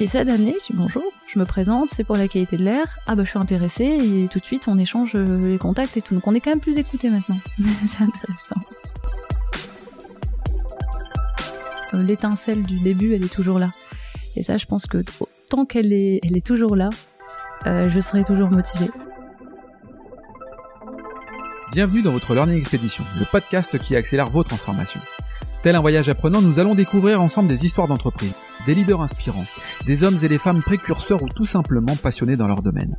Et cette année, je dis bonjour, je me présente, c'est pour la qualité de l'air. Ah bah je suis intéressée et tout de suite on échange euh, les contacts et tout. Donc on est quand même plus écouté maintenant. c'est intéressant. Euh, L'étincelle du début, elle est toujours là. Et ça, je pense que tant qu'elle est, elle est toujours là, euh, je serai toujours motivée. Bienvenue dans votre Learning Expedition, le podcast qui accélère vos transformations. Tel un voyage apprenant, nous allons découvrir ensemble des histoires d'entreprise, des leaders inspirants, des hommes et des femmes précurseurs ou tout simplement passionnés dans leur domaine.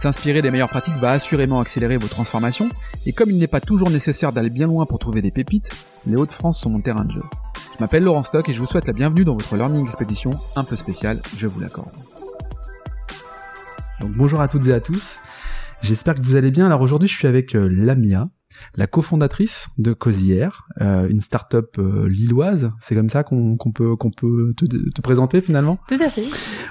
S'inspirer des meilleures pratiques va assurément accélérer vos transformations, et comme il n'est pas toujours nécessaire d'aller bien loin pour trouver des pépites, les Hauts-de-France sont mon terrain de jeu. Je m'appelle Laurent Stock et je vous souhaite la bienvenue dans votre Learning Expedition un peu spéciale, je vous l'accorde. Donc bonjour à toutes et à tous, j'espère que vous allez bien. Alors aujourd'hui je suis avec euh, Lamia, la cofondatrice de Cosière, euh, une start-up euh, lilloise. C'est comme ça qu'on peut qu'on peut te, te présenter finalement? Tout à fait.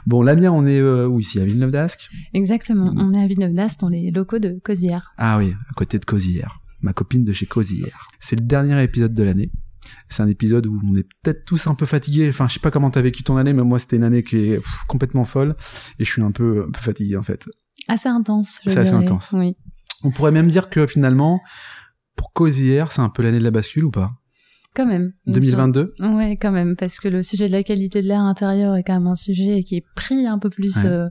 Bon, Lamia, on est euh, où ici? À Villeneuve d'Ascq. Exactement. On est à Villeneuve d'Ascq dans les locaux de Cosière. Ah oui, à côté de Cosière, ma copine de chez Cosière. C'est le dernier épisode de l'année. C'est un épisode où on est peut-être tous un peu fatigués. Enfin, je sais pas comment t'as vécu ton année, mais moi c'était une année qui est pff, complètement folle et je suis un peu, un peu fatigué en fait. Assez intense. je C'est assez intense. Oui. On pourrait même dire que finalement, pour Cosière, c'est un peu l'année de la bascule ou pas? Quand même. 2022 Ouais, quand même, parce que le sujet de la qualité de l'air intérieur est quand même un sujet qui est pris un peu plus Ouais. euh,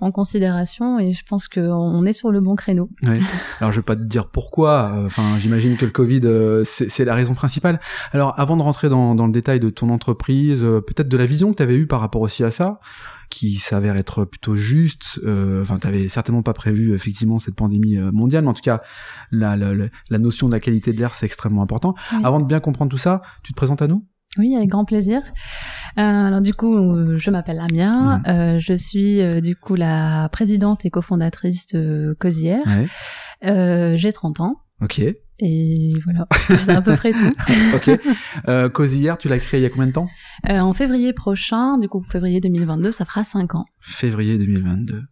en considération et je pense qu'on est sur le bon créneau. Ouais. Alors je vais pas te dire pourquoi. euh, Enfin, j'imagine que le Covid euh, c'est c'est la raison principale. Alors avant de rentrer dans, dans le détail de ton entreprise, euh, peut-être de la vision que tu avais eue par rapport aussi à ça, qui s'avère être plutôt juste. euh, Enfin, tu avais certainement pas prévu effectivement cette pandémie euh, mondiale, mais en tout cas la, la, la- la notion de la qualité de l'air c'est extrêmement important. Oui. Avant de bien comprendre tout ça, tu te présentes à nous? Oui, avec grand plaisir. Euh, alors du coup, je m'appelle Lamia, Mhm. euh, je suis euh, du coup la présidente et cofondatrice de Cosière. Ouais. J'ai 30 ans Ok. Et voilà, c'est à peu près tout. ok. Euh, Cosière, tu l'as créé il y a combien de temps? Euh, en février prochain, du coup février 2022, ça fera 5 ans. février 2022.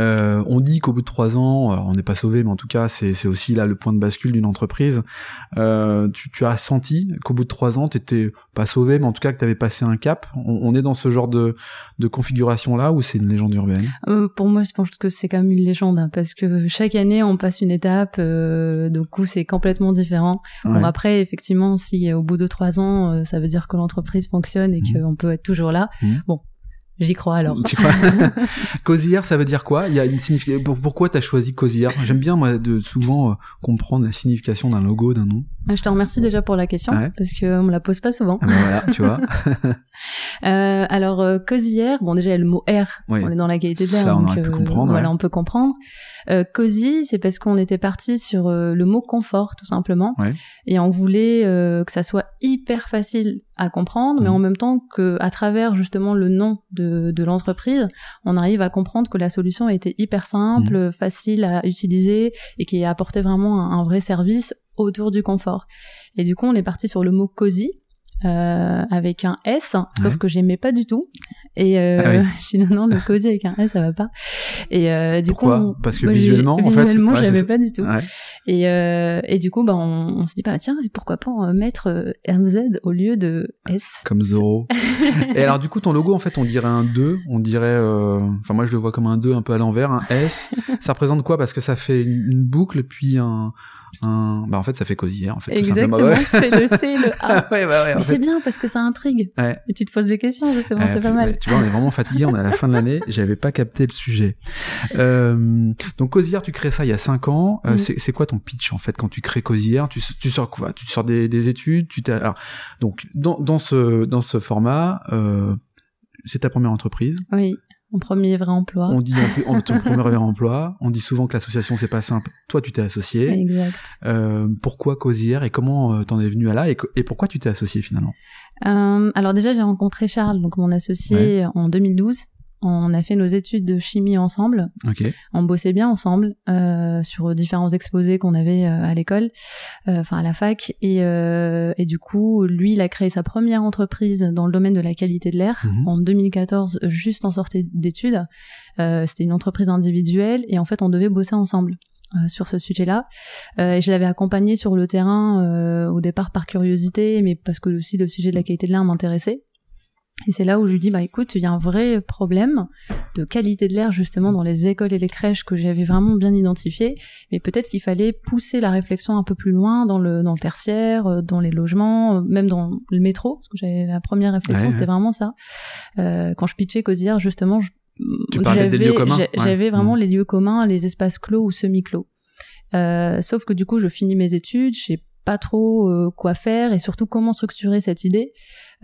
Euh, on dit qu'au bout de trois ans, on n'est pas sauvé, mais en tout cas, c'est c'est aussi là le point de bascule d'une entreprise. Euh, tu, tu as senti qu'au bout de trois ans, t'étais pas sauvé, mais en tout cas que tu avais passé un cap. On, on est dans ce genre de, de configuration là ou c'est une légende urbaine? Euh, pour moi, je pense que c'est quand même une légende hein, parce que chaque année on passe une étape, euh, du coup c'est complètement différent. Bon après, effectivement, si euh, au bout de trois ans, euh, ça veut dire que l'entreprise fonctionne et Mhm. qu'on peut être toujours là. Mhm. Bon, j'y crois alors. Tu crois Cosière, ça veut dire quoi? Il y a une signification. pour- Pourquoi t'as choisi Cosière? J'aime bien moi de souvent euh, comprendre la signification d'un logo, d'un nom. Ah, Je te remercie déjà pour la question Ouais. parce que on me la pose pas souvent. Ah ben voilà, tu vois. Euh, alors euh, cosière, bon déjà il y a le mot air, Oui. on est dans la qualité de l'air, Ça, on donc aurait pu euh, comprendre, voilà ouais. on peut comprendre. Euh, cosy, c'est parce qu'on était parti sur euh, le mot confort tout simplement, Ouais. et on voulait euh, que ça soit hyper facile à comprendre, mais Mhm. en même temps que à travers justement le nom de, de l'entreprise, on arrive à comprendre que la solution était hyper simple, Mhm. facile à utiliser et qui apportait vraiment un, un vrai service autour du confort. Et du coup, on est parti sur le mot cosy. Euh, avec un S, sauf Ouais. que j'aimais pas du tout. Et euh, Ah oui. j'ai dit non, non, le cosy avec un S, ça va pas. Et euh, du Pourquoi coup, on- Parce que moi, visuellement, en fait, visuellement, ouais, ça. pas du tout. Ouais. Et, euh, et du coup, bah, on, on s'est dit, bah, tiens, pourquoi pas mettre euh, un Z au lieu de S? Comme Zoro. Et alors du coup ton logo en fait on dirait un 2, on dirait euh, enfin moi je le vois comme un 2 un peu à l'envers, un S. ça représente quoi? Parce que ça fait une boucle puis un un bah en fait ça fait cosière en fait tout simplement. Exactement, Ouais. c'est le C, le A. ouais bah ouais en Mais c'est fait. bien parce que ça intrigue. Ouais. Et tu te poses des questions, justement, c'est pas mal. tu vois, on est vraiment fatigué, on est à la fin de l'année, j'avais pas capté le sujet. Euh, donc Cosière, tu crées ça il y a 5 ans. Euh, Mhm. c'est, c'est quoi ton pitch en fait quand tu crées Cosière? Tu, tu sors quoi? Tu sors des, des études? Tu t'as, alors, Donc dans, dans, ce, dans ce format, euh, c'est ta première entreprise? Oui, mon premier vrai emploi. On dit en plus, en ton premier emploi, on dit souvent que l'association c'est pas simple. Toi, tu t'es associé. Exact. Euh, pourquoi Cosière et comment euh, t'en es venu à là et pourquoi tu t'es associé finalement? Euh, alors déjà, j'ai rencontré Charles, donc mon associé, en 2012. On a fait nos études de chimie ensemble. Ok. On bossait bien ensemble euh, sur différents exposés qu'on avait euh, à l'école, euh, enfin à la fac. Et, euh, et du coup, lui, il a créé sa première entreprise dans le domaine de la qualité de l'air Mhm. en 2014, juste en sortie d'études. Euh, C'était une entreprise individuelle et en fait, on devait bosser ensemble. sur ce sujet-là. et je l'avais accompagné sur le terrain au départ par curiosité, mais parce que aussi le sujet de la qualité de l'air m'intéressait. Et c'est là où je lui dis, bah écoute, il y a un vrai problème de qualité de l'air justement dans les écoles et les crèches que j'avais vraiment bien identifié, mais peut-être qu'il fallait pousser la réflexion un peu plus loin dans le, dans le tertiaire, euh, dans les logements, euh, même dans le métro, parce que j'avais la première réflexion, c'était vraiment ça. Euh, quand je pitchais Cosière, justement, j'avais vraiment mmh. les lieux communs, les espaces clos ou semi-clos. Euh, sauf que du coup, je finis mes études, je sais pas trop euh, quoi faire et surtout comment structurer cette idée.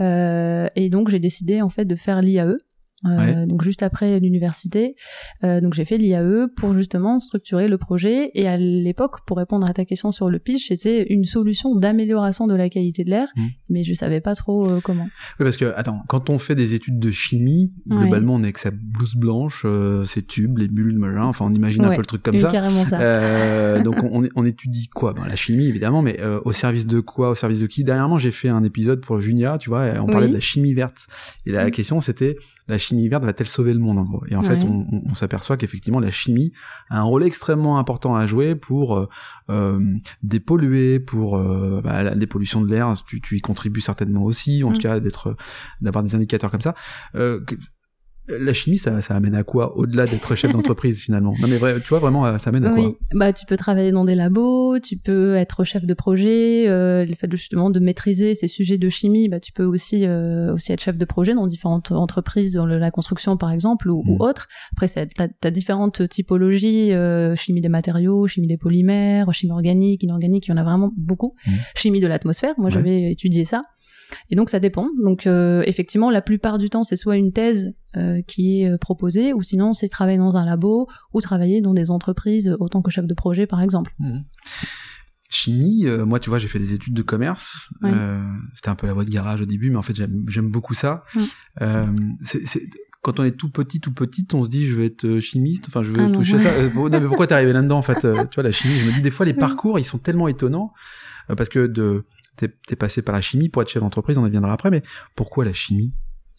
Euh, et donc j'ai décidé en fait de faire l'IAE. Euh, donc juste après l'université. Euh, donc j'ai fait l'IAE pour justement structurer le projet et à l'époque, pour répondre à ta question sur le pitch, c'était une solution d'amélioration de la qualité de l'air, mmh. mais je savais pas trop euh, comment. Oui, parce que attends, quand on fait des études de chimie, globalement on est avec sa blouse blanche, ses tubes, les bulles, machin, enfin on imagine un peu le truc comme ça. Carrément ça. donc on, on, étudie quoi? Ben, La chimie évidemment, mais au service de quoi? Au service de qui? Dernièrement j'ai fait un épisode pour Junia, tu vois, on parlait de la chimie verte et la question c'était la chimie verte va-t-elle sauver le monde en gros? Et en fait, on, on, s'aperçoit qu'effectivement la chimie a un rôle extrêmement important à jouer pour euh, euh dépolluer, pour euh, bah, la dépollution de l'air. Tu, tu, y contribues certainement aussi, en tout mm. cas d'être d'avoir des indicateurs comme ça. Euh, la chimie, ça, ça amène à quoi au-delà d'être chef d'entreprise finalement? Non mais vrai, tu vois vraiment, ça amène à oui. Bah tu peux travailler dans des labos, tu peux être chef de projet. Euh, le fait justement de maîtriser ces sujets de chimie, bah tu peux aussi euh, aussi être chef de projet dans différentes entreprises, dans la construction par exemple ou, ou mm. autre. Après, t'as as différentes typologies euh, chimie des matériaux, chimie des polymères, chimie organique, inorganique. Il y en a vraiment beaucoup. Mm. Chimie de l'atmosphère. Moi, j'avais étudié ça. Et donc ça dépend. Donc euh, effectivement, la plupart du temps, c'est soit une thèse euh, qui est euh, proposée, ou sinon c'est travailler dans un labo ou travailler dans des entreprises autant que chef de projet, par exemple. Mmh. Chimie, moi tu vois, j'ai fait des études de commerce. C'était un peu la voie de garage au début, mais en fait j'aime beaucoup ça. c'est quand on est tout petit, tout petite, on se dit je vais être chimiste, enfin je vais ah toucher ça. mais pourquoi t'es arrivé là-dedans en fait Tu vois la chimie, je me dis des fois les parcours ils sont tellement étonnants parce que de t'es passé par la chimie pour être chef d'entreprise, on en viendra après, mais pourquoi la chimie?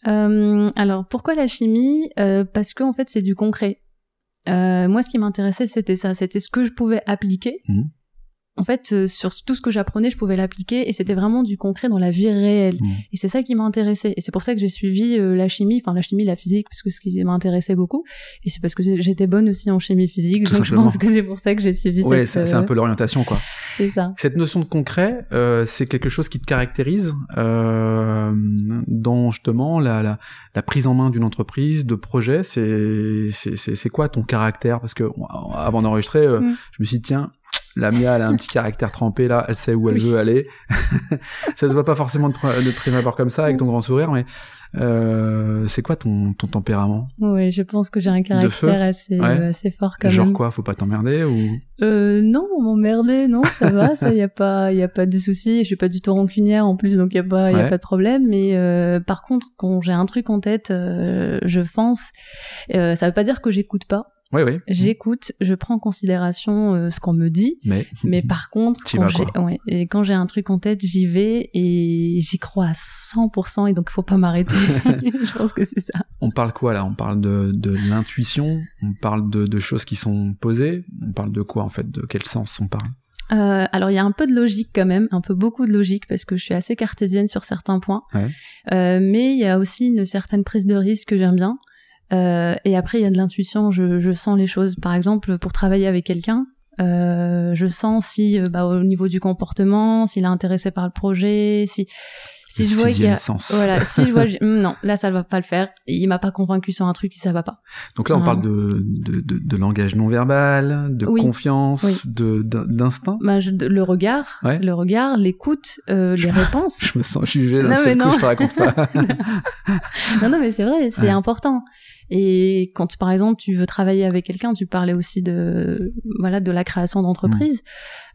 Euh, Alors, pourquoi la chimie? Euh, Parce que en fait, c'est du concret. Euh, moi, ce qui m'intéressait, c'était ça, c'était ce que je pouvais appliquer. Mmh en fait, euh, sur tout ce que j'apprenais, je pouvais l'appliquer et c'était vraiment du concret dans la vie réelle. Mmh. Et c'est ça qui m'a intéressé. Et c'est pour ça que j'ai suivi euh, la chimie, enfin la chimie, la physique, parce que ce qui m'intéressait beaucoup. Et c'est parce que j'étais bonne aussi en chimie physique, donc je pense que c'est pour ça que j'ai suivi. Ouais, c'est un peu l'orientation, quoi. C'est ça. Cette notion de concret, euh, c'est quelque chose qui te caractérise euh, dans justement la, la, la, prise en main d'une entreprise, de projet. C'est c'est quoi ton caractère? Parce que avant d'enregistrer, mmh. je me suis dit tiens la Mia, elle a un petit caractère trempé là, elle sait où elle veut aller. ça se voit pas forcément de, de prime abord comme ça avec ton grand sourire, mais euh, c'est quoi ton, ton tempérament? Oui, je pense que j'ai un caractère assez, assez fort quand Genre même. quoi? Faut pas t'emmerder ou? Euh, Non, m'emmerder, non, ça va, ça y a pas, y a pas de souci. Je suis pas du tout rancunière en plus, donc y a pas, y a pas de problème. Mais euh, par contre, quand j'ai un truc en tête, euh, je fonce. Euh, ça veut pas dire que j'écoute pas. Oui, oui. J'écoute, je prends en considération euh, ce qu'on me dit, mais, mais par contre, quand j'ai, ouais, et quand j'ai un truc en tête, j'y vais et j'y crois à 100% et donc il faut pas m'arrêter. je pense que c'est ça. On parle quoi là? On parle de, de l'intuition, on parle de, de choses qui sont posées, on parle de quoi en fait? De quel sens on parle? Euh, alors il y a un peu de logique quand même, un peu beaucoup de logique parce que je suis assez cartésienne sur certains points, ouais. euh, mais il y a aussi une certaine prise de risque que j'aime bien. Euh, et après, il y a de l'intuition, je, je, sens les choses. Par exemple, pour travailler avec quelqu'un, euh, je sens si, euh, bah, au niveau du comportement, s'il est intéressé par le projet, si si je vois qu'il y a voilà si je vois non là ça ne va pas le faire. Il m'a pas convaincu sur un truc ça va pas. Donc là on parle de, de, de, de, langage non verbal de confiance de d'instinct. Bah, le regard le regard l'écoute euh, les réponses. je me sens jugé d'un seul coup je te raconte pas. Non non mais c'est vrai c'est important et quand par exemple tu veux travailler avec quelqu'un, tu parlais aussi de voilà de la création d'entreprise.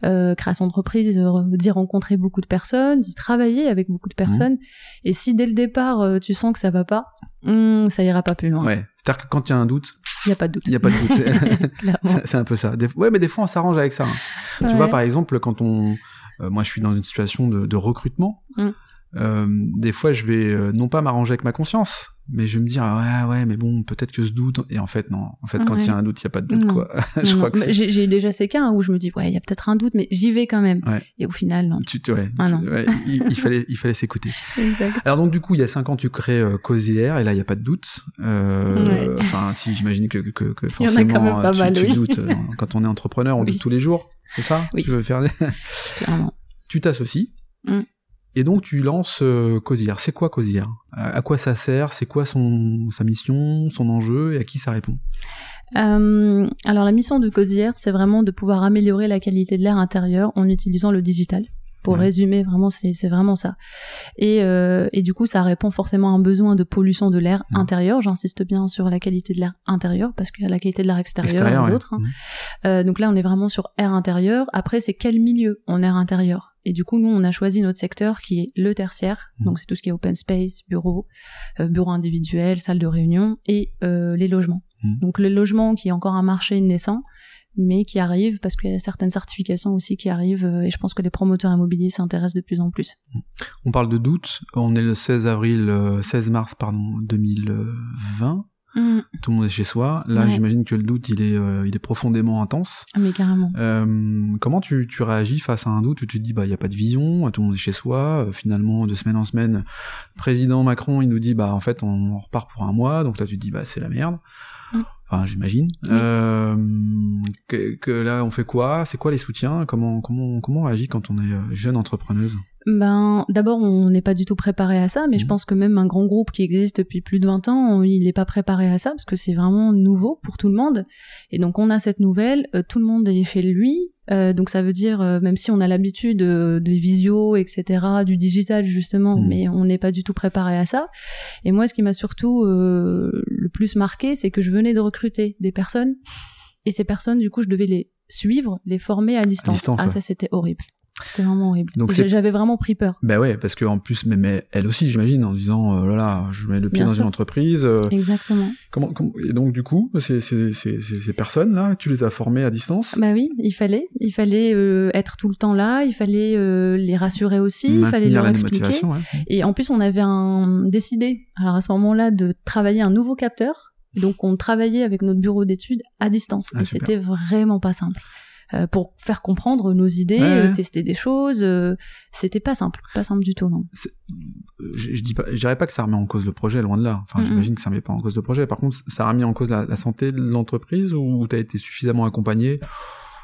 Mmh. Euh, création d'entreprise veut dire rencontrer beaucoup de personnes, d'y travailler avec beaucoup de personnes. Mmh. Et si dès le départ euh, tu sens que ça va pas, hmm, ça ira pas plus loin. Ouais. C'est-à-dire que quand il y a un doute, il y a pas de doute. Il y a pas de doute. c'est un peu ça. ouais, mais des fois on s'arrange avec ça. Hein. Tu vois par exemple quand on, euh, moi je suis dans une situation de, de recrutement. Mmh. Euh, des fois je vais euh, non pas m'arranger avec ma conscience, mais je vais me dire ah ouais ouais mais bon peut-être que ce doute et en fait non en fait quand il y a un doute il y a pas de doute Non. quoi je Non, crois non. que j'ai déjà ces cas hein, où je me dis ouais il y a peut-être un doute mais j'y vais quand même Ouais. et au final non tu, ouais, Ah tu- non. ouais, il, il fallait il fallait s'écouter exact alors donc du coup il y a cinq ans tu crées euh, Causière et là il y a pas de doute euh, enfin si j'imagine que, que, forcément tu, mal, tu oui. doutes quand on est entrepreneur on Oui. doute tous les jours c'est ça Oui. tu veux faire tu t'associes Mm. Et donc tu lances euh. C'est quoi Causière À quoi ça sert? C'est quoi son sa mission, son enjeu? Et à qui ça répond? Euh, alors la mission de Cosière, c'est vraiment de pouvoir améliorer la qualité de l'air intérieur en utilisant le digital. Pour Ouais. résumer, vraiment, c'est vraiment ça. Et, euh, et du coup, ça répond forcément à un besoin de pollution de l'air Mhm. intérieur. J'insiste bien sur la qualité de l'air intérieur parce qu'il y a la qualité de l'air extérieur, et d'autres. hein. Mhm. Euh, donc là, on est vraiment sur air intérieur. Après, c'est quel milieu en air intérieur? Et du coup, nous, on a choisi notre secteur qui est le tertiaire. Mhm. Donc c'est tout ce qui est open space, bureau, euh, bureau individuel, salle de réunion et euh, les logements. Donc le logement qui est encore un marché naissant, mais qui arrive parce qu'il y a certaines certifications aussi qui arrivent euh, et je pense que les promoteurs immobiliers s'intéressent de plus en plus. On parle de doute. On est le 16 avril, euh, 16 mars pardon 2020. Tout le monde est chez soi. Là, Ouais. j'imagine que le doute il est euh, il est profondément intense. Ah, mais carrément. Euh, comment tu, tu réagis face à un doute où tu te dis bah il y a pas de vision, tout le monde est chez soi, euh, finalement de semaine en semaine, président Macron il nous dit bah en fait on repart pour un mois, donc là tu te dis bah c'est la merde. Enfin j'imagine. Oui. Euh, que, que là on fait quoi? C'est quoi les soutiens? Comment comment comment on réagit quand on est euh, jeune entrepreneuse? Ben, d'abord, on n'est pas du tout préparé à ça, mais je Mhm. pense que même un grand groupe qui existe depuis plus de 20 ans, il n'est pas préparé à ça parce que c'est vraiment nouveau pour tout le monde. Et donc, on a cette nouvelle, euh, tout le monde est chez lui. euh, donc, ça veut dire, euh, même si on a l'habitude euh, de visio, etc., du digital justement, Mhm. mais on n'est pas du tout préparé à ça. Et moi, ce qui m'a surtout euh, le plus marqué, c'est que je venais de recruter des personnes, et ces personnes, du coup, je devais les suivre, les former à distance. distance, ah, ouais. ça, c'était horrible. C'était vraiment horrible. Donc J'avais vraiment pris peur. Bah ouais parce que en plus mais, mais elle aussi j'imagine en disant euh, là là je mets le pied Bien dans sûr. une entreprise. euh, Exactement. comment, comment- et donc du coup ces ces ces ces, personnes là tu les as formées à distance? Bah oui, il fallait, il fallait euh, être tout le temps là, il fallait euh, les rassurer aussi, il fallait leur expliquer. ouais. Et en plus, on avait un, décidé, alors à ce moment-là, de travailler un nouveau capteur. Donc, on travaillait avec notre bureau d'études à distance. Ah, et c'était vraiment pas simple. Euh, pour faire comprendre nos idées, Ouais, euh, tester des choses, euh, c'était pas simple, pas simple du tout, non. je, je dis pas, je dirais pas que ça remet en cause le projet, loin de là. Enfin, j'imagine que ça remet pas en cause le projet. Par contre, ça a remis en cause la, la santé de l'entreprise ou t'as été suffisamment accompagné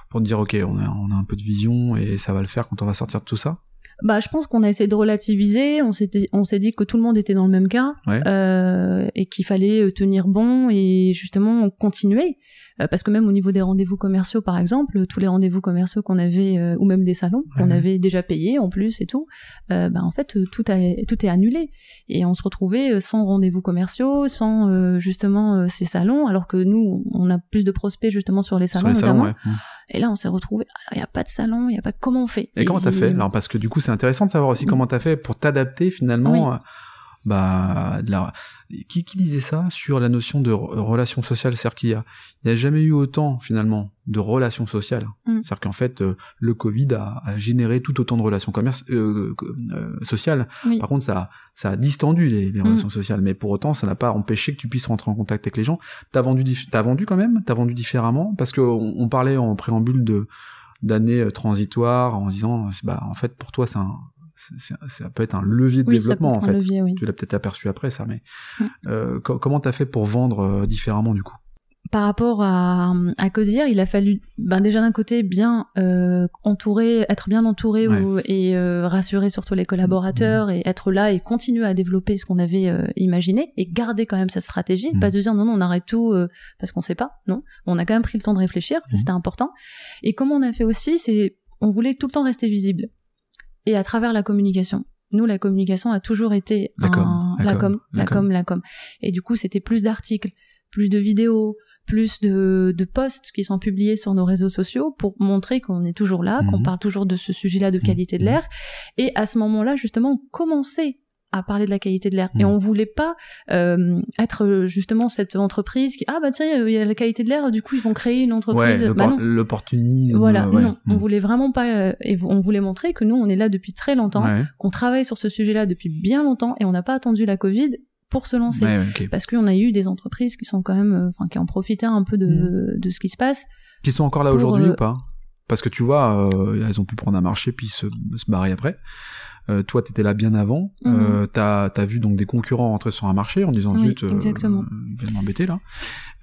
pour te dire, ok, on a, on a un peu de vision et ça va le faire quand on va sortir de tout ça? Bah, je pense qu'on a essayé de relativiser. On s'était, on s'est dit que tout le monde était dans le même cas Ouais. euh, et qu'il fallait euh, tenir bon et justement continuer. Euh, parce que même au niveau des rendez-vous commerciaux, par exemple, tous les rendez-vous commerciaux qu'on avait euh, ou même des salons qu'on Ouais. avait déjà payés en plus et tout, euh, bah en fait tout a, tout est annulé et on se retrouvait euh, sans rendez-vous commerciaux, sans euh, justement euh, ces salons, alors que nous on a plus de prospects justement sur les salons Sur les salons, notamment. ouais. Et là on s'est retrouvé, alors il y a pas de salon, il y a pas comment on fait? Et comment t'as fait? euh, Alors, parce que du coup, c'est intéressant de savoir aussi comment t'as fait pour t'adapter finalement. Oui. Bah, de la... qui, qui disait ça sur la notion de re- relation sociale? C'est-à-dire qu'il y a, il y a jamais eu autant finalement de relations sociales. Mm. C'est-à-dire qu'en fait, euh, le Covid a, a généré tout autant de relations commerce, euh, euh, sociales. Oui. Par contre, ça, a- ça a distendu les, les Mm. relations sociales, mais pour autant, ça n'a pas empêché que tu puisses rentrer en contact avec les gens. T'as vendu, t'as vendu quand même, t'as vendu différemment, parce que on, parlait en préambule de d'années euh, transitoires en disant, euh, bah en fait, pour toi, c'est un, ça peut être un levier de oui, développement en fait. levier, oui. Tu l'as peut-être aperçu après ça, mais Mm. euh, co- comment t'as fait pour vendre euh, différemment du coup? Par rapport à, à Cosier, il a fallu ben déjà d'un côté bien euh, entourer, être bien entouré Ouais. ou- et euh, rassurer surtout les collaborateurs et être là et continuer à développer ce qu'on avait euh, imaginé et garder quand même cette stratégie, Mhm. pas de dire non non on arrête tout parce qu'on sait pas, non, on a quand même pris le temps de réfléchir, Mhm. c'était important. Et comment on a fait aussi, c'est on voulait tout le temps rester visible et à travers la communication. Nous, la communication a toujours été La com, la la com, com, la com. com, la com. Et du coup, c'était plus d'articles, plus de vidéos, plus de, de posts qui sont publiés sur nos réseaux sociaux pour montrer qu'on est toujours là, qu'on Mhm. parle toujours de ce sujet-là de qualité de l'air. Et à ce moment-là, justement, commencer à parler de la qualité de l'air. Et Mm. on voulait pas euh, être justement cette entreprise qui ah bah tiens il y a la qualité de l'air, du coup ils vont créer une Ouais, entreprise. Bah non. l'opportunisme. Voilà, ouais. non, on Mm. voulait vraiment pas, euh, et on voulait montrer que nous, on est là depuis très longtemps, Ouais, qu'on travaille sur ce sujet-là depuis bien longtemps, et on n'a pas attendu la Covid pour se lancer. ouais, ouais. Parce qu'on a eu des entreprises qui sont quand même, euh, enfin, qui en profitaient un peu de, Mm. de ce qui se passe. Qui sont encore là aujourd'hui ou pas? Parce que tu vois, elles ont pu prendre un marché puis se, se barrer après. Euh, toi, t'étais là bien avant. Mhm. Euh, t'as as vu donc des concurrents rentrer sur un marché en disant Oui, zut, euh, exactement. ils viennent m'embêter là.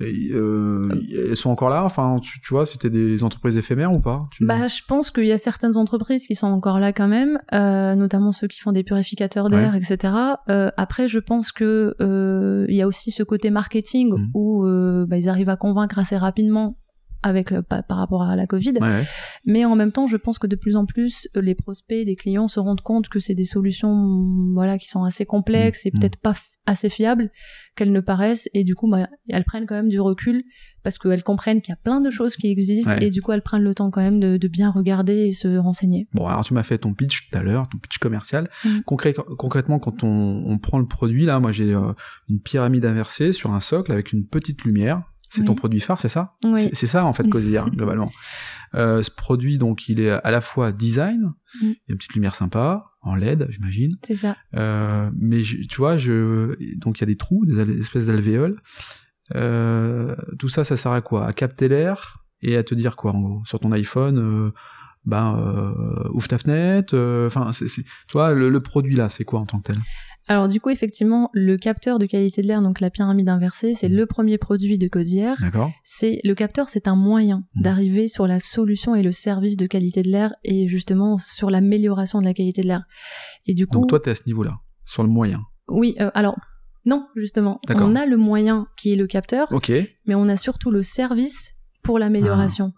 Et, euh, elles sont encore là? Enfin, tu, tu vois, c'était des entreprises éphémères ou pas? Tu- Bah, je pense qu'il y a certaines entreprises qui sont encore là quand même, euh, notamment ceux qui font des purificateurs d'air, etc. Euh, après, je pense que euh, il y a aussi ce côté marketing Mhm. où euh, bah, ils arrivent à convaincre assez rapidement avec le, par, rapport à la Covid. Ouais. Mais en même temps, je pense que de plus en plus, euh, les prospects, les clients se rendent compte que c'est des solutions, mm, voilà, qui sont assez complexes et Mhm. peut-être pas assez fiables qu'elles ne paraissent. Et du coup, bah, elles prennent quand même du recul parce qu'elles comprennent qu'il y a plein de choses qui existent Ouais. et du coup, elles prennent le temps quand même de, de bien regarder et se renseigner. Bon, alors tu m'as fait ton pitch tout à l'heure, ton pitch commercial. Concré- concrètement, quand on, on prend le produit, là, moi j'ai euh, une pyramide inversée sur un socle avec une petite lumière. C'est Oui. ton produit phare, c'est ça? Oui. C'est- ça en fait Cosier globalement. Euh, ce produit donc il est à la fois design, Mm. il y a une petite lumière sympa en LED j'imagine, C'est ça. euh, mais je- tu vois je donc il y a des trous, des espèces d'alvéoles. Euh, tout ça ça sert à quoi? À capter l'air et à te dire quoi en gros? Sur ton iPhone. Euh, ben euh, ouvre ta fenêtre. euh, Enfin, tu vois le, le produit là, c'est quoi en tant que tel? Alors du coup, effectivement, le capteur de qualité de l'air, donc la pyramide inversée, c'est le premier produit de Cosière. D'accord. c'est le capteur, c'est un moyen d'arriver sur la solution et le service de qualité de l'air et justement sur l'amélioration de la qualité de l'air. Et du coup, Donc toi t'es à ce niveau-là, sur le moyen. oui, euh, alors non, justement, on a le moyen qui est le capteur, Ok. mais on a surtout le service pour l'amélioration.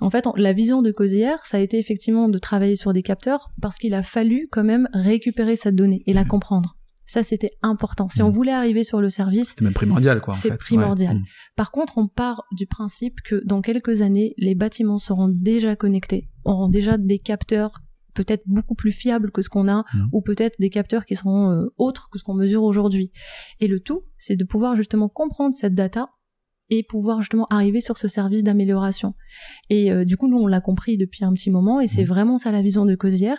En fait, la vision de Cosière, ça a été effectivement de travailler sur des capteurs parce qu'il a fallu quand même récupérer cette donnée et la Mhm. comprendre. Ça, c'était important. Si on Mhm. voulait arriver sur le service, C'est même primordial quoi. C'est primordial. Ouais. Mm. Par contre, on part du principe que dans quelques années, les bâtiments seront déjà connectés, auront déjà des capteurs peut-être beaucoup plus fiables que ce qu'on a, Mhm. ou peut-être des capteurs qui seront euh, autres que ce qu'on mesure aujourd'hui. Et le tout, c'est de pouvoir justement comprendre cette data et pouvoir justement arriver sur ce service d'amélioration. Et euh, du coup, nous, on l'a compris depuis un petit moment, et c'est Mhm. vraiment ça la vision de Cosière.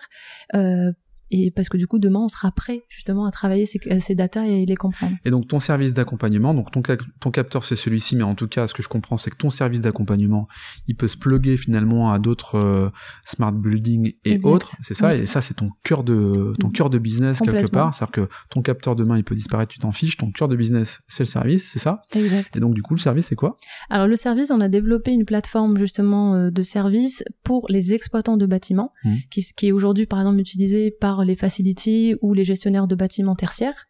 Euh, et parce que du coup, demain, on sera prêt justement à travailler ces, ces data et les comprendre. Et donc ton service d'accompagnement, donc ton, ton capteur c'est celui-ci, mais en tout cas ce que je comprends c'est que ton service d'accompagnement, il peut se plugger finalement à d'autres euh, smart buildings et Exact. autres, c'est ça, Oui. et ça c'est ton cœur de ton cœur de business quelque part, c'est-à-dire que ton capteur demain il peut disparaître, tu t'en fiches, ton cœur de business c'est le service, c'est ça, Exact. et donc du coup le service c'est quoi? Alors le service, on a développé une plateforme justement euh, de service pour les exploitants de bâtiments, qui, qui est aujourd'hui par exemple utilisée par les facilities ou les gestionnaires de bâtiments tertiaires.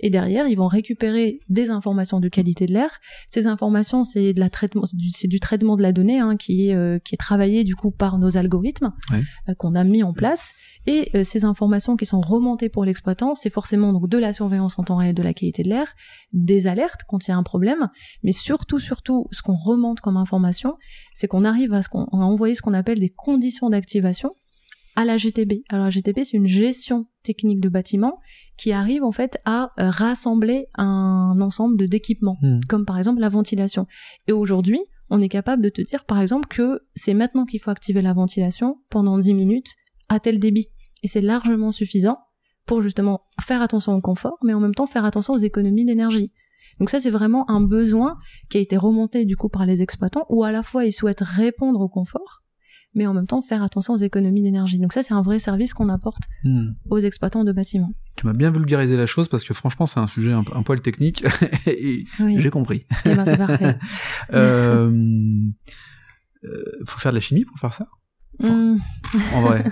Et derrière, ils vont récupérer des informations de qualité de l'air. Ces informations, c'est de la traitement, c'est du, c'est du traitement de la donnée hein, qui est euh, qui est travaillé du coup par nos algorithmes Ouais. euh, qu'on a mis en place. Et euh, ces informations qui sont remontées pour l'exploitant, c'est forcément donc de la surveillance en temps réel de la qualité de l'air, des alertes quand il y a un problème, mais surtout surtout ce qu'on remonte comme information, c'est qu'on arrive à ce qu'on à envoyer ce qu'on appelle des conditions d'activation à la GTB. Alors la GTB, c'est une gestion technique de bâtiment qui arrive en fait à euh, rassembler un ensemble de d'équipements, Mhm. comme par exemple la ventilation. Et aujourd'hui, on est capable de te dire par exemple que c'est maintenant qu'il faut activer la ventilation pendant 10 minutes à tel débit. Et c'est largement suffisant pour justement faire attention au confort, mais en même temps faire attention aux économies d'énergie. Donc ça, c'est vraiment un besoin qui a été remonté du coup par les exploitants, où à la fois ils souhaitent répondre au confort, mais en même temps faire attention aux économies d'énergie. Donc ça, c'est un vrai service qu'on apporte Hmm. aux exploitants de bâtiments. Tu m'as bien vulgarisé la chose parce que franchement c'est un sujet un, un poil technique et Oui, j'ai compris. Eh ben, c'est parfait. euh, euh, faut faire de la chimie pour faire ça? Hum, en vrai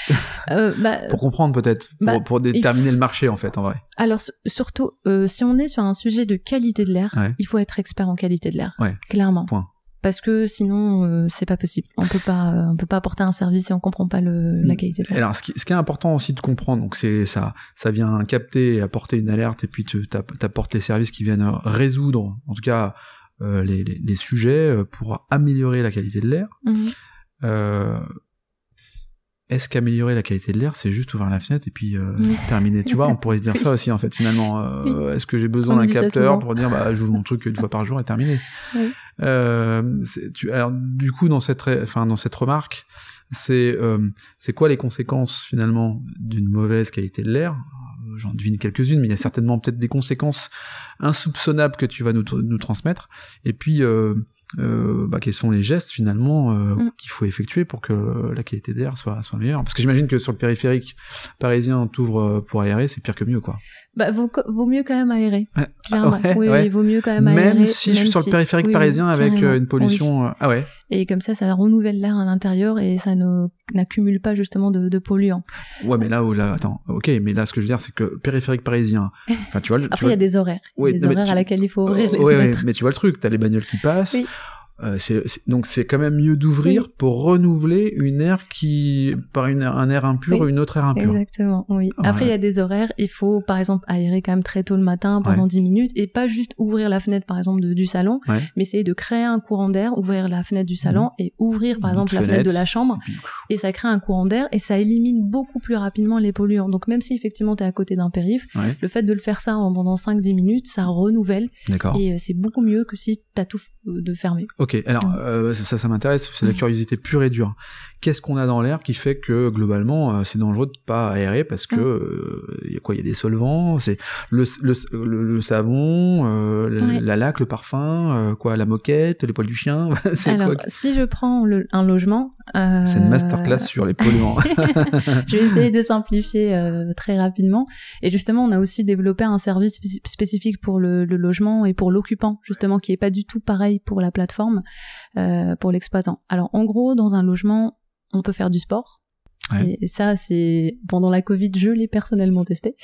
euh, bah, pour comprendre peut-être pour, Bah, pour déterminer le marché en fait en vrai alors surtout, euh, si on est sur un sujet de qualité de l'air, Ouais. il faut être expert en qualité de l'air, Ouais. clairement. Point. Parce que sinon, euh, c'est pas possible. On peut pas, euh, on peut pas apporter un service si on comprend pas le, la Mm. qualité de Et l'air. alors ce qui, ce qui est important aussi de comprendre donc c'est ça ça vient capter et apporter une alerte et puis t'apportes les services qui viennent résoudre en tout cas euh, les, les, les sujets euh, pour améliorer la qualité de l'air Mhm. Euh, est-ce qu'améliorer la qualité de l'air, c'est juste ouvrir la fenêtre et puis euh, terminer? Tu vois, on pourrait se dire ça aussi en fait. Finalement, euh, est-ce que j'ai besoin d'un capteur pour dire bah j'ouvre mon truc une fois par jour et terminé? Oui. euh, tu, alors, Du coup, dans cette, enfin dans cette remarque, c'est euh, c'est quoi les conséquences finalement d'une mauvaise qualité de l'air? J'en devine quelques-unes, mais il y a certainement peut-être des conséquences insoupçonnables que tu vas nous, nous transmettre. Et puis euh, euh, bah, quels sont les gestes finalement euh, mm. qu'il faut effectuer pour que la qualité d'air soit soit meilleure? Parce que j'imagine que sur le périphérique parisien t'ouvres euh, pour aérer c'est pire que mieux quoi. Bah vaut, vaut mieux quand même aérer clairement. Oui, oui, vaut mieux quand même aérer même si je suis sur le périphérique parisien avec une pollution ah ouais. Et comme ça ça renouvelle l'air à l'intérieur et ça n'accumule pas justement de, de, polluants. Ouais mais là où là attends ok mais là ce que je veux dire c'est que périphérique parisien enfin tu vois après il y a des horaires. Des horaires à laquelle il faut ouvrir les ouais, mais tu vois le truc t'as les bagnoles qui passent euh, c'est, donc c'est quand même mieux d'ouvrir pour renouveler une air qui par une, un air impur ou une autre air impure. Exactement, oui. Après il y a des horaires, il faut par exemple aérer quand même très tôt le matin pendant 10 minutes et pas juste ouvrir la fenêtre par exemple du salon, mais essayer de créer un courant d'air, ouvrir la fenêtre du salon mmh. et ouvrir par exemple la fenêtre de la chambre et, ça crée un courant d'air et ça élimine beaucoup plus rapidement les polluants. Donc même si effectivement tu es à côté d'un périph, le fait de le faire ça pendant 5-10 minutes, ça renouvelle et euh, c'est beaucoup mieux que si tu as tout de fermer. Ok, alors euh, ça, ça m'intéresse, c'est la curiosité pure et dure. Qu'est-ce qu'on a dans l'air qui fait que globalement euh, c'est dangereux de pas aérer parce que euh, il y a quoi? Il y a des solvants, c'est le, le, le, savon, la, laque, le parfum, quoi, la moquette, les poils du chien. alors si je prends un logement, c'est une masterclass sur les polluants. je vais essayer de simplifier très rapidement. Et justement, on a aussi développé un service spécifique pour le, le logement et pour l'occupant, justement, qui est pas du tout pareil pour la plateforme. Euh, pour l'exploitant. Alors en gros, dans un logement, on peut faire du sport. Et ça, c'est pendant la Covid, je l'ai personnellement testé.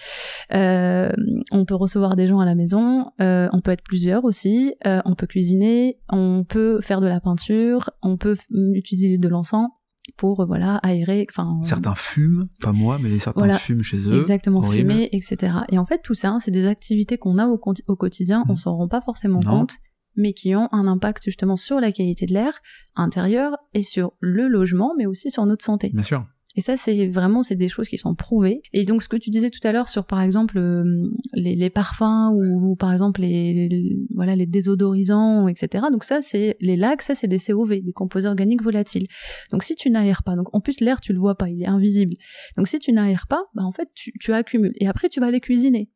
Euh, on peut recevoir des gens à la maison, euh, on peut être plusieurs aussi, euh, on peut cuisiner, on peut faire de la peinture, on peut utiliser de l'encens pour voilà aérer. Enfin, certains fument, pas moi, mais certains fument chez eux. Exactement, fumer, etc. Et en fait, tout ça, c'est des activités qu'on a au, au quotidien, on mmh. s'en rend pas forcément compte mais qui ont un impact justement sur la qualité de l'air intérieur et sur le logement, mais aussi sur notre santé. Bien sûr. Et ça, c'est vraiment c'est des choses qui sont prouvées. Et donc, ce que tu disais tout à l'heure sur, par exemple, euh, les, les, parfums ou, par exemple les, voilà les désodorisants, etc. Donc ça, c'est les lacs, ça c'est des COV, des composés organiques volatiles. Donc si tu n'aères pas, donc en plus l'air tu le vois pas, il est invisible. Donc si tu n'aères pas, bah en fait tu, tu accumules. Et après tu vas les cuisiner.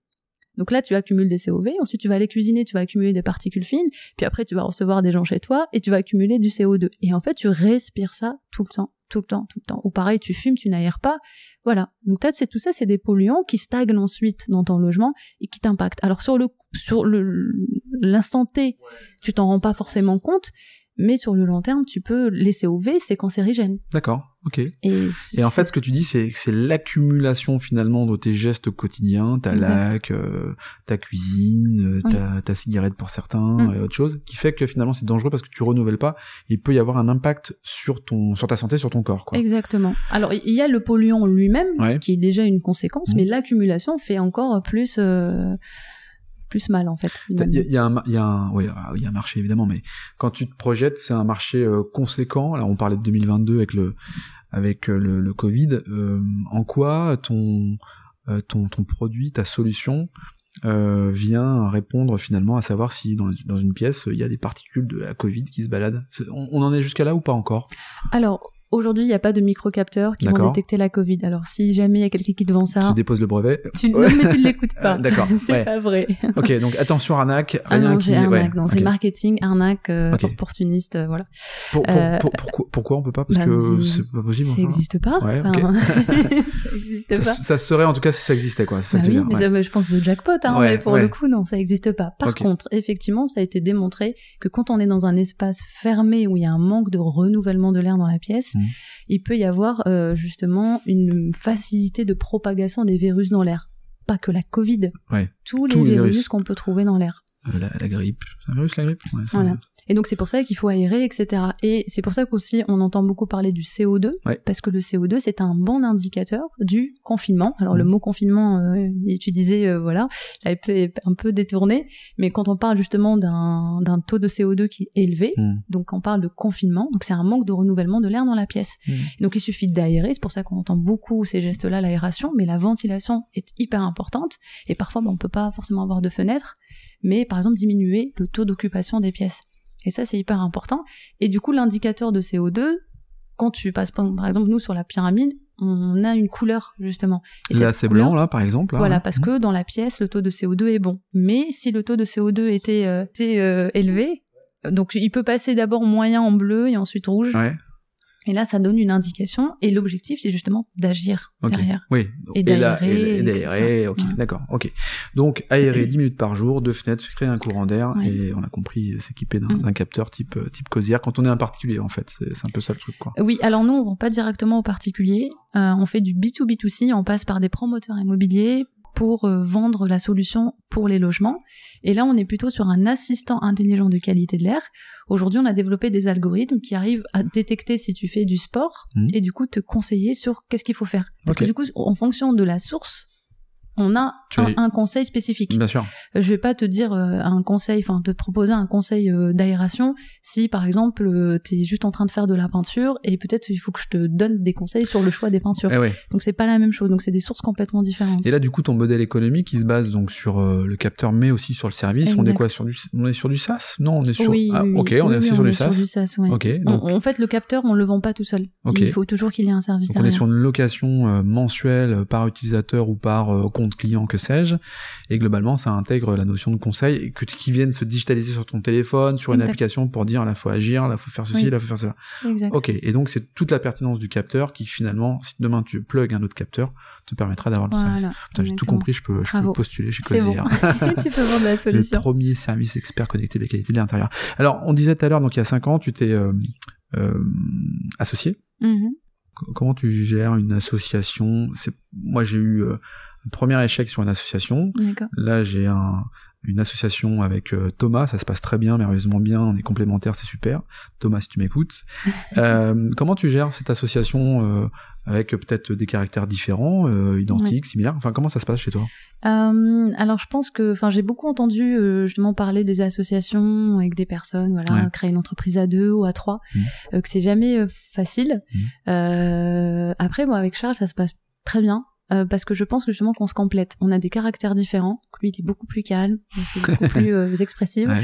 Donc là, tu accumules des COV, ensuite tu vas aller cuisiner, tu vas accumuler des particules fines, puis après tu vas recevoir des gens chez toi et tu vas accumuler du CO2. Et en fait, tu respires ça tout le temps, tout le temps, tout le temps. Ou pareil, tu fumes, tu n'aères pas. Voilà. Donc c'est tout ça, c'est des polluants qui stagnent ensuite dans ton logement et qui t'impactent. Alors sur le sur le l'instant T, tu t'en rends pas forcément compte, mais sur le long terme, tu peux laisser au V, c'est cancérigène. D'accord, ok. Et, en fait, ce que tu dis, c'est c'est l'accumulation finalement de tes gestes quotidiens, ta lac, euh, ta cuisine, euh, ta, cigarette pour certains mm. et autre chose, qui fait que finalement c'est dangereux parce que tu renouvelles pas. Il peut y avoir un impact sur ton, sur ta santé, sur ton corps, quoi. Exactement. Alors il y a le polluant lui-même qui est déjà une conséquence, mm. mais l'accumulation fait encore plus. Euh, plus mal en fait. Il y, a, un, y a un, oui, il y a un marché évidemment, mais quand tu te projettes, c'est un marché euh, conséquent. Alors on parlait de 2022 avec le avec euh, le, le Covid. Euh, en quoi ton ton ton produit, ta solution vient répondre finalement à savoir si dans, dans une pièce il y a des particules de la Covid qui se baladent? On, on en est jusqu'à là ou pas encore? Alors Aujourd'hui, il n'y a pas de microcapteurs qui vont détecter la Covid. Alors, si jamais il y a quelqu'un qui te vend ça, qui dépose le brevet, tu... non, mais tu ne l'écoutes pas. D'accord. c'est pas vrai. ok, donc attention arnaque, ah rien non, qui. Arnaque, non, c'est marketing, arnaque, euh, opportuniste, euh, voilà. Pour, euh, pour, pourquoi, pourquoi on peut pas? Parce bah, que c'est pas possible. Ça n'existe pas. Ouais, ça n'existe pas. Ça, serait en tout cas si ça existait, quoi. Ça bah oui, mais je pense de jackpot, hein, mais pour le coup, non, ça n'existe pas. Par contre, effectivement, ça a été démontré que quand on est dans un espace fermé où il y a un manque de renouvellement de l'air dans la pièce, mmh. il peut y avoir euh, justement une facilité de propagation des virus dans l'air. Pas que la Covid, tous, les, virus, qu'on peut trouver dans l'air. euh, la, la grippe. C'est un virus, la grippe? Ouais, Voilà. Et donc c'est pour ça qu'il faut aérer, etc. Et c'est pour ça qu'aussi on entend beaucoup parler du CO2, Ouais. parce que le CO2 c'est un bon indicateur du confinement. Alors le Mhm. mot confinement euh, est utilisé, euh, voilà, il a été un peu détourné, mais quand on parle justement d'un taux de CO2 qui est élevé, Mm. donc on parle de confinement, donc c'est un manque de renouvellement de l'air dans la pièce. Mm. Donc il suffit d'aérer, c'est pour ça qu'on entend beaucoup ces gestes-là, l'aération, mais la ventilation est hyper importante, et parfois bah, on peut pas forcément avoir de fenêtre, mais par exemple diminuer le taux d'occupation des pièces. Et ça c'est hyper important. Et du coup l'indicateur de CO2, quand tu passes par exemple nous sur la pyramide, on a une couleur justement. Et Là, c'est blanc, là, par exemple. là, voilà, parce que dans la pièce, le taux de CO2 est bon. Mais si le taux de CO2 était, euh, était, euh, élevé, donc il peut passer d'abord moyen en bleu et ensuite rouge. Ouais, Et là, ça donne une indication. Et l'objectif, c'est justement d'agir derrière. Oui. Et d'aérer, et d'aérer, etc. ok, Ouais. d'accord, ok. Donc, aérer 10 minutes par jour, deux fenêtres, créer un courant d'air, Ouais. et on a compris, euh, s'équiper d'un Mm. d'un capteur type, euh, type Cosière, quand on est un particulier, en fait. C'est c'est un peu ça le truc, quoi. Oui, alors nous, on vend pas directement aux particuliers. Euh, on fait du B2B2C. On passe par des promoteurs immobiliers pour euh, vendre la solution pour les logements. Et là, on est plutôt sur un assistant intelligent de qualité de l'air. Aujourd'hui, on a développé des algorithmes qui arrivent à détecter si tu fais du sport Mhm. et du coup te conseiller sur qu'est-ce qu'il faut faire. Parce que du coup, en fonction de la source, on a Tu un, es- un conseil spécifique. Bien sûr. Euh, Je vais pas te dire euh, un conseil, enfin te proposer un conseil euh, d'aération si par exemple euh, t'es juste en train de faire de la peinture et peut-être il faut que je te donne des conseils sur le choix des peintures. Eh ouais. Donc c'est pas la même chose, donc c'est des sources complètement différentes. Et là, du coup, ton modèle économique, il se base donc sur le capteur, mais aussi sur le service. On est quoi sur du, on est sur du SaaS? Non, on est sur. oui, ah, oui, oui. ok, on est aussi sur on du est SaaS. sur du SaaS, ouais. Ok, On- donc, en fait, le capteur, on le vend pas tout seul. Ok. Il faut toujours qu'il y ait un service donc on est sur une location mensuelle par utilisateur ou par compte client, que sais-je. Et globalement, ça intègre la notion de conseil que qui viennent se digitaliser sur ton téléphone, sur une Exact. application pour dire là faut agir, là faut faire ceci, Oui. là faut faire cela. Exact. Ok. Et donc c'est toute la pertinence du capteur qui finalement, si demain tu plugs un autre capteur, te permettra d'avoir le service. Putain, j'ai tout compris, je peux, je peux postuler chez C'est bon. Cosière. tu peux vendre la le solution. premier service expert connecté de la qualité de l'intérieur. Alors, on disait tout à l'heure, donc il y a cinq ans, tu t'es euh, euh, associé. C- Comment tu gères une association? C'est moi j'ai eu euh, un premier échec sur une association. Là, j'ai un, une association avec euh, Thomas, ça se passe très bien, merveilleusement bien, on est complémentaires, c'est super. Thomas, si tu m'écoutes. Euh, comment tu gères cette association euh, avec peut-être des caractères différents, identiques, similaires? Enfin, comment ça se passe chez toi? Alors je pense que, enfin, j'ai beaucoup entendu justement parler des associations avec des personnes, voilà, Ouais. créer une entreprise à deux ou à trois, euh, que c'est jamais facile. Euh, après, moi avec Charles, ça se passe très bien. Euh, parce que je pense que justement qu'on se complète. On a des caractères différents. Lui, il est beaucoup plus calme, beaucoup plus euh, expressive. Ouais.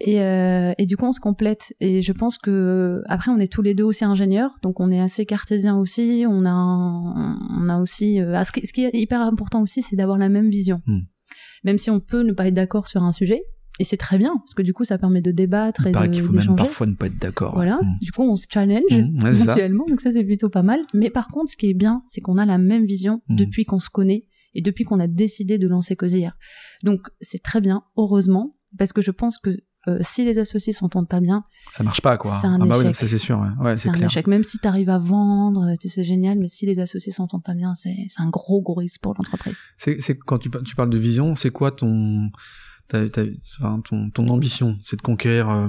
Et, euh, et du coup, on se complète. Et je pense que après, on est tous les deux aussi ingénieurs, donc on est assez cartésiens aussi. On a, un- on a aussi. euh, ah, ce, qui, ce qui est hyper important aussi, c'est d'avoir la même vision. Hmm. Même si on peut ne pas être d'accord sur un sujet, et c'est très bien parce que du coup, ça permet de débattre Il et de- qu'il faut même parfois ne pas être d'accord. Voilà. Mm. Du coup, on se challenge ouais, c'est ça. mutuellement, donc ça c'est plutôt pas mal. Mais par contre, ce qui est bien, c'est qu'on a la même vision Mhm. depuis qu'on se connaît et depuis qu'on a décidé de lancer Cosière. Donc c'est très bien, heureusement, parce que je pense que euh, si les associés s'entendent pas bien, Ça marche pas, quoi. C'est un ah bah oui, échec. ça c'est sûr. Ouais, Ouais, c'est un clair. échec. Même si tu arrives à vendre, euh, c'est génial, mais si les associés s'entendent pas bien, c'est un gros gros risque pour l'entreprise. C'est, quand tu parles de vision, c'est quoi ton, ton, ton ambition C'est de conquérir euh,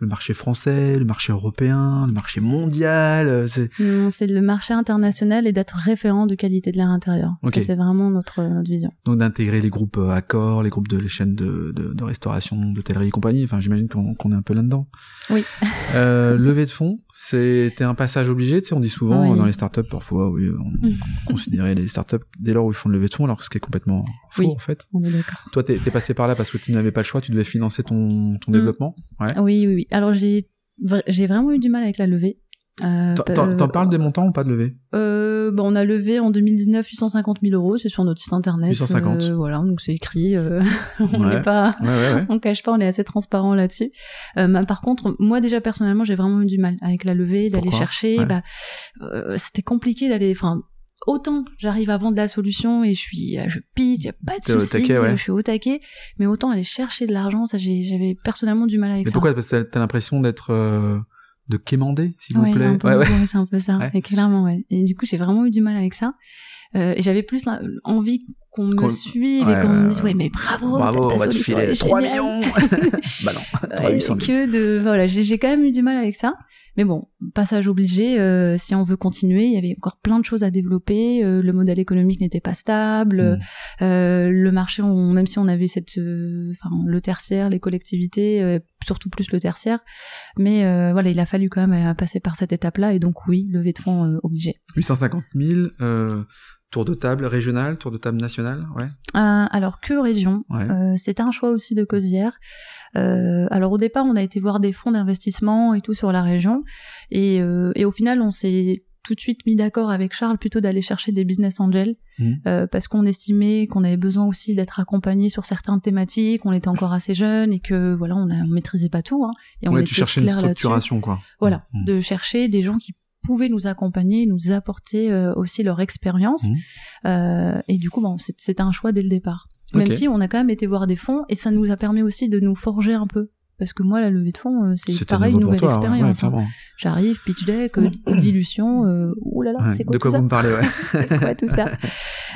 le marché français, le marché européen, le marché mondial. euh, C'est Non, C'est le marché international et d'être référent de qualité de l'air intérieur. C'est vraiment notre notre vision. donc d'intégrer les groupes euh, Accor, les groupes de les chaînes de, de, de restauration, d'hôtellerie et compagnie. Enfin, j'imagine qu'on, qu'on est un peu là-dedans. Oui. Euh, levée de fonds, c'était un passage obligé. Tu sais, on dit souvent Oui. dans les startups parfois, oui, on, considérer les startups dès lors où ils font de levée de fonds, alors que ce qui est complètement faux Oui. en fait. On est d'accord. Toi, t'es, t'es passé par là parce que tu n'avais pas le choix, tu devais financer ton, ton Mm. développement. Ouais. Oui, oui, oui. Alors j'ai j'ai vraiment eu du mal avec la levée. Euh, T'en- euh, t'en parles des montants ou pas de levée? Euh, bah, On a levé en 2019 850 000 euros, c'est sur notre site internet. 850. Euh, voilà, donc c'est écrit. on Ouais. n'est pas, Ouais, ouais, on cache pas, on est assez transparent là-dessus. Mais par contre, moi déjà personnellement, j'ai vraiment eu du mal avec la levée, d'aller chercher. Bah, c'était compliqué d'aller. Enfin, autant j'arrive à vendre la solution et je suis, là, je pitch, y a pas de souci, ouais. je suis au taquet. Mais autant aller chercher de l'argent, ça, j'ai- j'avais personnellement du mal avec Mais ça. pourquoi? Parce que t'as, l'impression d'être euh, de quémander, s'il vous plaît? ouais, ouais. c'est un peu ça, et clairement, ouais. Et du coup, j'ai vraiment eu du mal avec ça. et j'avais plus envie qu'on me suive Ouais, et qu'on me dise ouais. mais bravo, Bravo, on va te filer elle est 3 géniale. millions Bah non, 3 Ouais, 800 000. que de voilà j'ai j'ai quand même eu du mal avec ça mais bon passage obligé euh, si on veut continuer il y avait encore plein de choses à développer euh, le modèle économique n'était pas stable Mm. euh, le marché on, même si on avait cette euh, enfin le tertiaire les collectivités euh, surtout plus le tertiaire mais euh, voilà il a fallu quand même euh, passer par cette étape là et donc oui levée de fonds euh, obligée 850 000, euh, tour de table régional, tour de table national, ouais. Euh, alors que région? Ouais. Euh, c'était un choix aussi de Cosière. Euh, alors au départ, on a été voir des fonds d'investissement et tout sur la région, et, et au final, on s'est tout de suite mis d'accord avec Charles plutôt d'aller chercher des business angels euh, parce qu'on estimait qu'on avait besoin aussi d'être accompagné sur certaines thématiques. On était encore assez jeunes et que voilà, on, on maîtrisait pas tout. Hein, et on ouais, était tu cherchais une structuration, quoi. Voilà, Mm. de chercher des gens qui pouvaient nous accompagner, nous apporter euh, aussi leur expérience. Mhm. Euh, et du coup, bon, c'est- c'était un choix dès le départ. Même si on a quand même été voir des fonds et ça nous a permis aussi de nous forger un peu. Parce que moi, la levée de fonds, euh, c'est pareil, une nouvelle toi, ouais, expérience. ouais, hein. J'arrive, pitch deck, dilution, euh, ouh là là, Ouais, c'est quoi de quoi vous me parlez, ouais. ça C'est quoi tout ça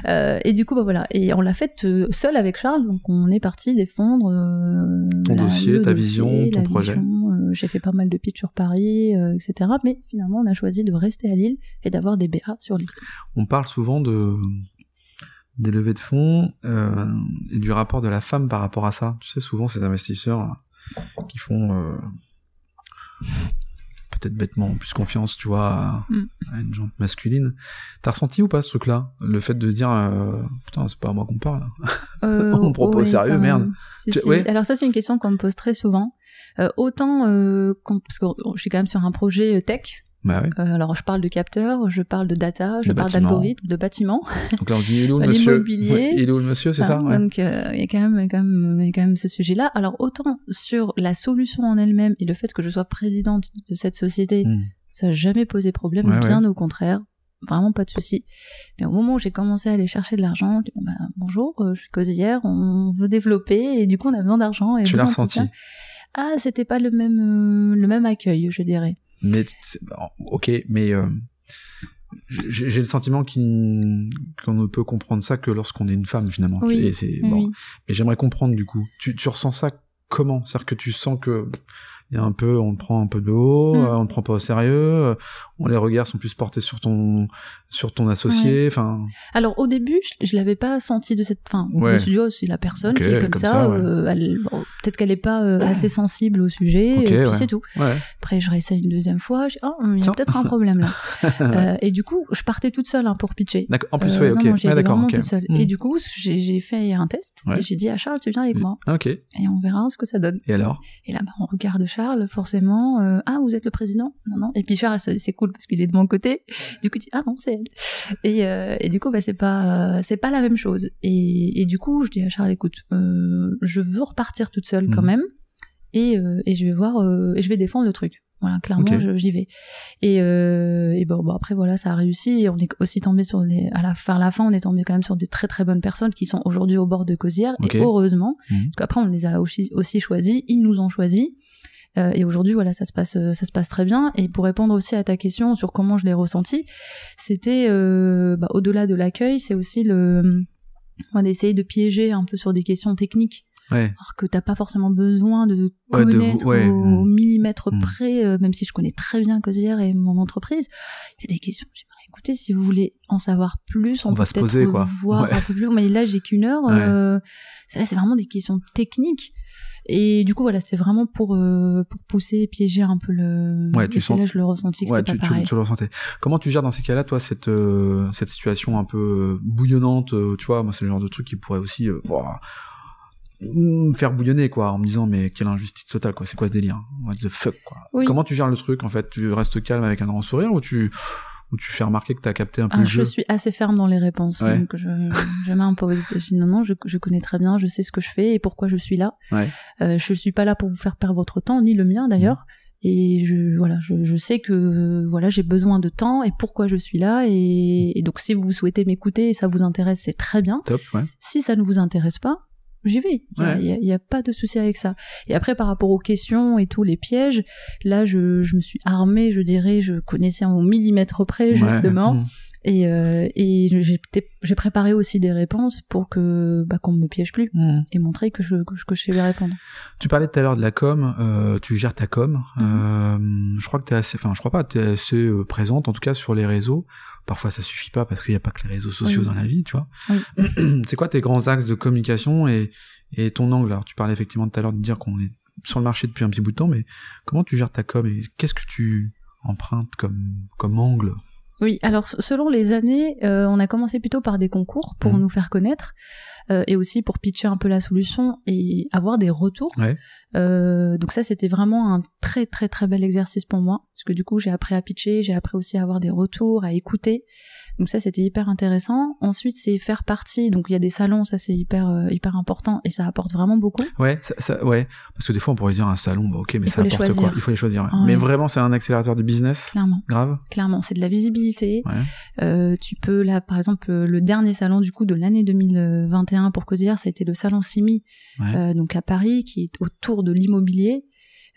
Euh, Et du coup, bah voilà. Et on l'a fait euh, seul avec Charles, donc on est parti défendre euh, Ton dossier, ta vision, ton projet. vision, J'ai fait pas mal de pitch sur Paris, euh, etc. Mais finalement, on a choisi de rester à Lille et d'avoir des BA sur Lille. On parle souvent de des levées de fonds euh, et du rapport de la femme par rapport à ça. Tu sais, souvent ces investisseurs euh, qui font peut-être bêtement plus confiance, tu vois, à, Mm. à une jante masculine. T'as ressenti ou pas ce truc-là, le fait de se dire euh, putain c'est pas à moi qu'on parle. Euh, On me propose oui, sérieux, merde. même. Si, Tu- si. ouais. Alors ça, c'est une question qu'on me pose très souvent. Euh, autant euh, quand, parce que je suis quand même sur un projet euh, tech. Bah ouais. Euh, alors je parle de capteurs, je parle de data, je De parle d'algorithmes, de bâtiments. Donc là on dit il est où le monsieur. Ouais, Il est où le monsieur, c'est ça ouais. Donc euh, il y a quand même, quand même, il y a quand même ce sujet-là. Alors autant sur la solution en elle-même et le fait que je sois présidente de cette société, Mm. ça n'a jamais posé problème, bien au contraire. Vraiment pas de souci. Mais au moment où j'ai commencé à aller chercher de l'argent, je dis, bon, bah, bonjour, je suis cosière, on veut développer et du coup on a besoin d'argent. et Tu l'as ressenti. Ah, c'était pas le même euh, le même accueil, je dirais. Mais c'est- ok, mais euh, j'ai le sentiment qu'on ne peut comprendre ça que lorsqu'on est une femme finalement. Oui, Et c'est Oui, bon. Et j'aimerais comprendre du coup. Tu, tu ressens ça comment? C'est-à-dire que tu sens que il y a un peu, on te prend un peu de haut, Mm. euh, on te prend pas au sérieux, les regards sont plus portés sur ton sur ton associé. Enfin, Alors au début, je, je l'avais pas senti de cette. Enfin, je me suis dit, oh, c'est la personne qui est comme, comme ça. ça, ouais. euh, bon, Peut-être qu'elle est pas euh, assez sensible au sujet. Et puis c'est tout. Après, je réessaye une deuxième fois. Je oh, il y a peut-être un problème là. Euh, et du coup, je partais toute seule hein, pour pitcher. D'accord. En plus, non, ok. non, allais d'accord. toute seule. Mm. Et du coup, j'ai fait un test et j'ai dit à Charles, tu viens avec moi Ah, Ok. et on verra ce que ça donne. Et alors? Et là, bah, on regarde Charles, forcément. ah, vous êtes le président? Non, non. Et puis Charles, c'est c'est cool parce qu'il est de mon côté. Du coup, il dit ah non, c'est elle. Et, euh, et du coup, bah, c'est pas c'est pas la même chose. Et, et du coup, je dis à Charles, écoute, euh, je veux repartir toute seule quand Mhm. même, et, euh, et je vais voir, et je vais défendre le truc. Voilà, clairement, j'y vais. Et, euh, et bon, bon, après voilà, ça a réussi. Et on est aussi tombé sur les, à la fin, la fin, on est tombé quand même sur des très très bonnes personnes qui sont aujourd'hui au bord de Cosière. Ok. Et heureusement, Mhm. parce qu'après on les a aussi, aussi choisis, ils nous ont choisis. Euh, et aujourd'hui, voilà, ça se passe, euh, ça se passe très bien. Et pour répondre aussi à ta question sur comment je l'ai ressenti, c'était euh, bah, au-delà de l'accueil, c'est aussi le enfin, d'essayer de piéger un peu sur des questions techniques, Ouais. alors que t'as pas forcément besoin de Ouais, de vous- connaître ouais, au, mm. au millimètre Mm. près, euh, même si je connais très bien Cosière et mon entreprise. Il y a des questions. Bah, écoutez, si vous voulez en savoir plus, on, On peut va se poser, quoi. voir un peu plus. Mais là, j'ai qu'une heure. C'est vraiment des questions techniques. Et du coup, voilà, c'était vraiment pour euh, pour pousser et piéger un peu le. Ouais, tu sens- là, je le ressentis que Ouais, c'était tu, pas tu, pareil. tu le ressentais. Comment tu gères dans ces cas-là, toi, cette euh, cette situation un peu euh, bouillonnante euh, Tu vois, moi, c'est le genre de truc qui pourrait aussi euh, ouah, me faire bouillonner, quoi, en me disant mais quelle injustice totale, quoi. C'est quoi ce délire? What the fuck, quoi. Oui. Comment tu gères le truc, en fait? Tu restes calme avec un grand sourire ou tu ou tu fais remarquer que t'as capté un peu Ah, le je jeu suis assez ferme dans les réponses, Ouais. donc je, je m'impose. Je dis non, non, je, je connais très bien, je sais ce que je fais et pourquoi je suis là. Ouais. Euh, je suis pas là pour vous faire perdre votre temps, ni le mien d'ailleurs. Et je, voilà, je, je sais que voilà, j'ai besoin de temps et pourquoi je suis là. Et, et donc, si vous souhaitez m'écouter et ça vous intéresse, c'est très bien. Top, ouais. Si ça ne vous intéresse pas, j'y vais. Il y a- Ouais. pas de souci avec ça. Et après, par rapport aux questions et tous les pièges, là, je, je me suis armée, je dirais, je connaissais au millimètre près, justement. Mmh. Et, euh, et j'ai préparé aussi des réponses pour que bah, qu'on me piège plus Mhm. et montrer que je que, je- que je sais répondre. Tu parlais tout à l'heure de la com, euh, tu gères ta com. Mhm. Euh, je crois que t'es assez, enfin, je crois pas, t'es assez euh, présente, en tout cas sur les réseaux. Parfois, ça suffit pas parce qu'il n'y a pas que les réseaux sociaux Oui. dans la vie, tu vois. Oui. C'est quoi tes grands axes de communication et, et ton angle? Alors, tu parlais effectivement tout à l'heure de dire qu'on est sur le marché depuis un petit bout de temps, mais comment tu gères ta com et qu'est-ce que tu empruntes comme comme angle? Oui, alors selon les années, euh, on a commencé plutôt par des concours pour Mhm. nous faire connaître euh, et aussi pour pitcher un peu la solution et avoir des retours. Ouais. Euh, donc ça, c'était vraiment un très très très bel exercice pour moi parce que du coup, j'ai appris à pitcher, j'ai appris aussi à avoir des retours, à écouter. Donc ça, c'était hyper intéressant. Ensuite, c'est faire partie. Donc il y a des salons, ça c'est hyper euh, hyper important et ça apporte vraiment beaucoup. Ouais, ça, ça- ouais, parce que des fois on pourrait dire un salon, bah ok, mais Il ça apporte quoi? Il faut les choisir. ouais. Ah mais oui. vraiment, c'est un accélérateur du business, Clairement. grave? Clairement, c'est de la visibilité. Ouais. Euh, tu peux là, par exemple, euh, le dernier salon du coup de l'année 2021 pour Cosière, ça a été le salon Simi, Ouais. euh, donc à Paris, qui est autour de l'immobilier.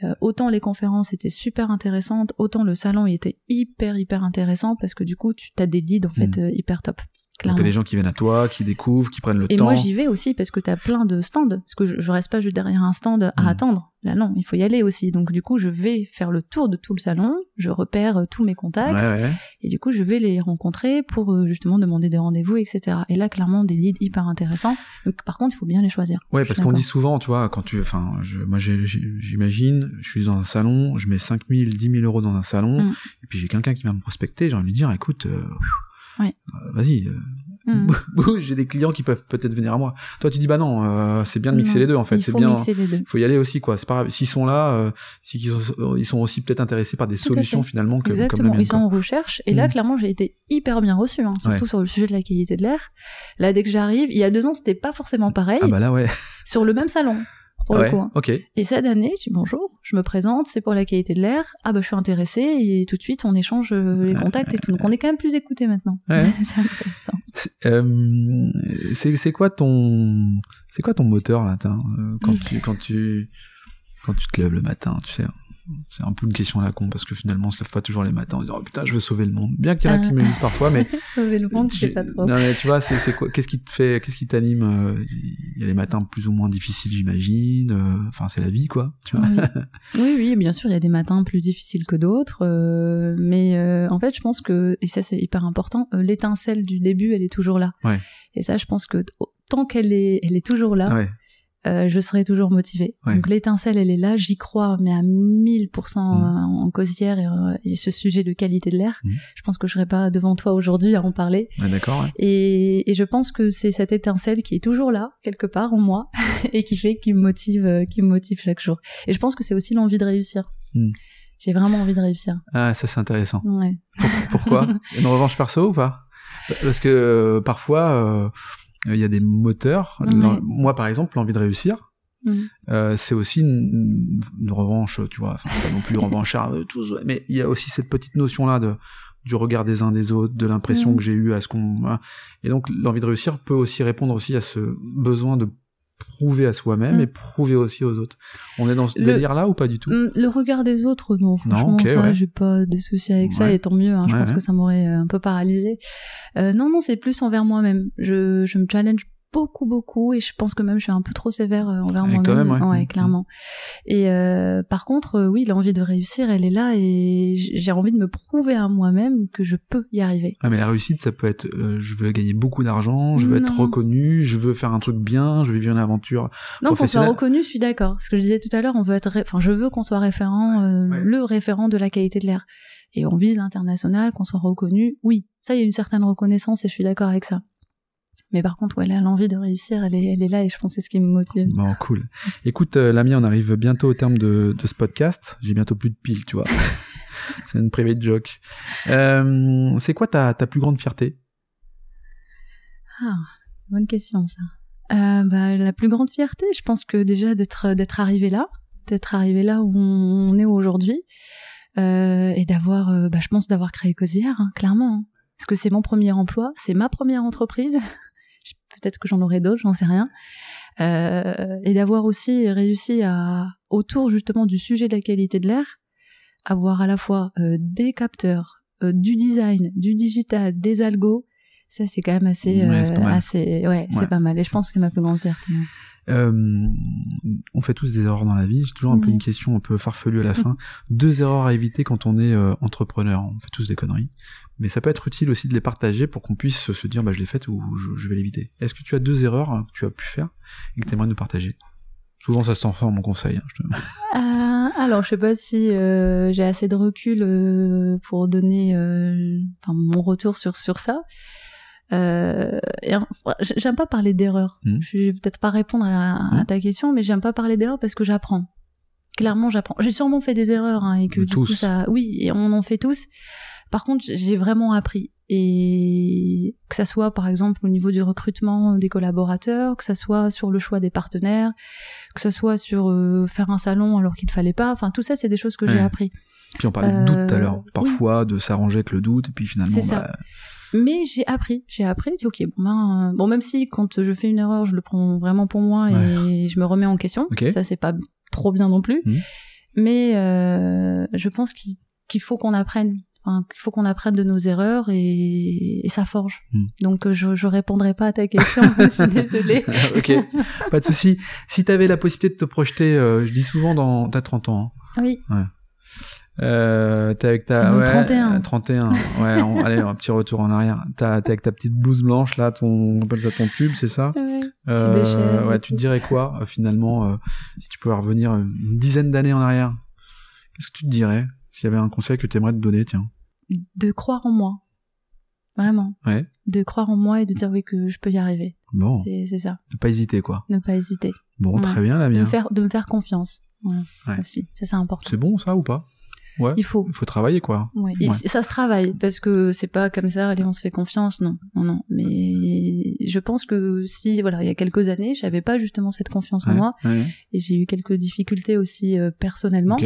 Euh, autant les conférences étaient super intéressantes, autant le salon il était hyper hyper intéressant parce que du coup tu as des leads en fait Mm. euh, hyper top. T'as des gens qui viennent à toi, qui découvrent, qui prennent le Et temps. moi j'y vais aussi parce que t'as plein de stands. Parce que je, je reste pas juste derrière un stand à Mm. attendre. Là non, il faut y aller aussi. Donc du coup je vais faire le tour de tout le salon, je repère euh, tous mes contacts. Ouais, ouais. Et du coup, je vais les rencontrer pour euh, justement demander des rendez-vous, etc. Et là, clairement, des leads hyper intéressants. Donc, par contre, il faut bien les choisir. Ouais, parce qu'on dit souvent, tu vois, quand tu, enfin, moi, j'imagine, je suis dans un salon, je mets 5 000, 10 000 euros dans un salon, Mm. et puis j'ai quelqu'un qui va me prospecter, j'ai envie de lui dire, écoute, euh, Ouais. euh, vas-y, euh, Mm. bouge, j'ai des clients qui peuvent peut-être venir à moi. Toi, tu dis, bah non, euh, c'est bien de mixer Non, les deux, en fait, Il c'est faut bien. deux. faut y aller aussi, quoi. C'est pas grave. S'ils sont là, qu'ils sont, ils sont aussi peut-être intéressés par des Tout solutions finalement que, comme la Exactement, mienne. ils sont en recherche. Et là, Mm. clairement, j'ai été hyper bien reçue, hein, surtout Ouais. sur le sujet de la qualité de l'air. Là, dès que j'arrive, il y a deux ans, c'était pas forcément pareil, Ah bah là, ouais. sur le même salon, pour ouais. le coup. hein. Et cette année, je dis bonjour, je me présente, c'est pour la qualité de l'air. Ah bah, je suis intéressée, et tout de suite, on échange euh, les contacts et tout. Donc, on est quand même plus écoutés maintenant. Ouais. c'est intéressant. C'est euh, c'est- quoi ton c'est quoi ton moteur là euh, quand tu quand tu quand tu te lèves le matin tu sais c'est un peu une question à la con parce que finalement on se lève pas toujours les matins en disant oh, putain je veux sauver le monde bien qu'il y en a qui me le disent parfois mais Sauver le monde, je sais pas trop. non mais tu vois c'est c'est quoi qu'est-ce qui te fait qu'est-ce qui t'anime euh, il y a les matins plus ou moins difficiles j'imagine euh, enfin c'est la vie quoi tu vois Oui. oui, oui, bien sûr, il y a des matins plus difficiles que d'autres, euh, mais euh, en fait, je pense que, et ça c'est hyper important, euh, l'étincelle du début, elle est toujours là. Ouais. Et ça, je pense que tant qu'elle est, elle est toujours là, ouais euh, je serai toujours motivée. Ouais. Donc l'étincelle, elle est là, j'y crois, mais à 1000% Mm. en, en cosière et, euh, et ce sujet de qualité de l'air, Mm. je pense que je serais pas devant toi aujourd'hui à en parler. Ouais, d'accord ouais. Et, et je pense que c'est cette étincelle qui est toujours là, quelque part en moi, et qui fait, qui me motive, euh, qui me motive chaque jour. Et je pense que c'est aussi l'envie de réussir. Hmm. J'ai vraiment envie de réussir. ah ça c'est intéressant Ouais. Pourquoi? Une revanche perso ou pas? Parce que euh, parfois, euh, il y a des moteurs. Ouais. Moi, par exemple, l'envie de réussir, Mm. euh, c'est aussi une, une revanche, tu vois. Enfin, c'est pas non plus revanchard, euh, mais il y a aussi cette petite notion-là de du regard des uns des autres, de l'impression Mm. que j'ai eu à ce qu'on. voilà. Et donc, l'envie de réussir peut aussi répondre aussi à ce besoin de prouver à soi-même Mm. et prouver aussi aux autres. On est dans ce délire-là ou pas du tout? Mm, Le regard des autres, non. Franchement, ok, ça, ouais. j'ai pas de soucis avec ça, et tant mieux. hein, je Ouais, pense que ça m'aurait euh, un peu paralysé. Euh, non, non, c'est plus envers moi-même. Je, je me challenge beaucoup, beaucoup, et je pense que même je suis un peu trop sévère euh, envers moi-même. toi-même, ouais. Mm. clairement. Et euh, par contre, euh, oui, l'envie de réussir, elle est là, et j'ai envie de me prouver à moi-même que je peux y arriver. Ah mais la réussite ça peut être euh, je veux gagner beaucoup d'argent, je veux être reconnu, je veux faire un truc bien, je veux vivre une aventure. Non, qu'on soit reconnu, je suis d'accord. Ce que je disais tout à l'heure, on veut être, enfin, je veux qu'on soit référent, euh, Ouais. le référent de la qualité de l'air. Et on vise l'international, qu'on soit reconnu. Oui, ça, il y a une certaine reconnaissance et je suis d'accord avec ça. Mais par contre, ouais, là, l'envie de réussir, elle est, elle est là et je pense que c'est ce qui me motive. Bon cool. Écoute euh, l'ami, on arrive bientôt au terme de, de ce podcast. J'ai bientôt plus de piles, tu vois. C'est une private joke. Euh, c'est quoi ta, ta plus grande fierté? Ah, bonne question, ça. Euh, bah, la plus grande fierté, je pense que déjà d'être, d'être arrivé là, d'être arrivé là où on est aujourd'hui, euh, et d'avoir, bah, je pense d'avoir créé Cosière, hein, clairement. hein. Parce que c'est mon premier emploi, c'est ma première entreprise. Peut-être que j'en aurai d'autres, j'en sais rien. Euh, et d'avoir aussi réussi à, autour justement du sujet de la qualité de l'air, avoir à la fois euh, des capteurs, euh, du design, du digital, des algos, ça c'est quand même assez, Ouais, c'est pas mal. assez, ouais, Ouais. c'est pas mal. Et je pense que c'est ma plus grande fierté. Euh, on fait tous des erreurs dans la vie. J'ai toujours un peu une question un peu farfelue à la fin. Deux erreurs à éviter quand on est euh, entrepreneur. On fait tous des conneries. Mais ça peut être utile aussi de les partager pour qu'on puisse se dire, bah, je l'ai faite ou je, je vais l'éviter. Est-ce que tu as deux erreurs hein, que tu as pu faire et que tu aimerais nous partager? Souvent, ça se transforme en conseil. hein, je te- Euh, alors, je sais pas si euh, j'ai assez de recul euh, pour donner enfin, mon retour sur sur ça. Euh, j'aime pas parler d'erreur. Mhm. Je vais peut-être pas répondre à, à Mhm. ta question, mais j'aime pas parler d'erreur parce que j'apprends. Clairement, j'apprends. J'ai sûrement fait des erreurs hein, et que du tous. coup ça, oui, et on en fait tous. Par contre, j'ai vraiment appris. Et que ça soit par exemple au niveau du recrutement des collaborateurs, que ça soit sur le choix des partenaires, que ce soit sur euh, faire un salon alors qu'il ne fallait pas. Enfin, tout ça, c'est des choses que j'ai appris. Puis on parlait de doute tout à Euh, l'heure. Parfois, de s'arranger avec le doute, et puis finalement, C'est ça. bah, Mais j'ai appris, j'ai appris, dit, ok, bon, ben, euh, bon, même si quand je fais une erreur, je le prends vraiment pour moi et je me remets en question. Ok. Ça, c'est pas trop bien non plus. Mhm. Mais euh, je pense qu'il qu'il faut qu'on apprenne. Enfin, qu'il faut qu'on apprenne de nos erreurs et, et ça forge. Mhm. Donc euh, je, je répondrai pas à ta question. je suis désolée. ok, pas de souci. Si tu avais la possibilité de te projeter, euh, je dis souvent dans t'as 30 ans. hein. Oui. Euh, t'es avec ta Mmh, ouais, 31. euh, 31. Ouais, on- allez, un petit retour en arrière. T'es avec ta petite blouse blanche là, ton on appelle ça ton tube, c'est ça? Euh, béchet, Ouais, tu te dirais quoi euh, finalement euh, si tu pouvais revenir une dizaine d'années en arrière? Qu'est-ce que tu te dirais? S'il y avait un conseil que tu aimerais te donner, tiens De croire en moi. Vraiment. Ouais. De croire en moi et de dire oui que je peux y arriver. Bon, c'est ça. ne pas hésiter quoi. Ne pas hésiter. Bon, Ouais. très bien la De me mienne. faire, de me faire confiance. Voilà. Ouais. Aussi. Ça, c'est important. C'est bon ça ou pas? Ouais. Il faut. Il faut travailler quoi. Ouais. Ouais. Ça se travaille parce que c'est pas comme ça, allez, on se fait confiance, non, non, non. Mais je pense que si, voilà, il y a quelques années, j'avais pas justement cette confiance en moi ouais. et j'ai eu quelques difficultés aussi euh, personnellement.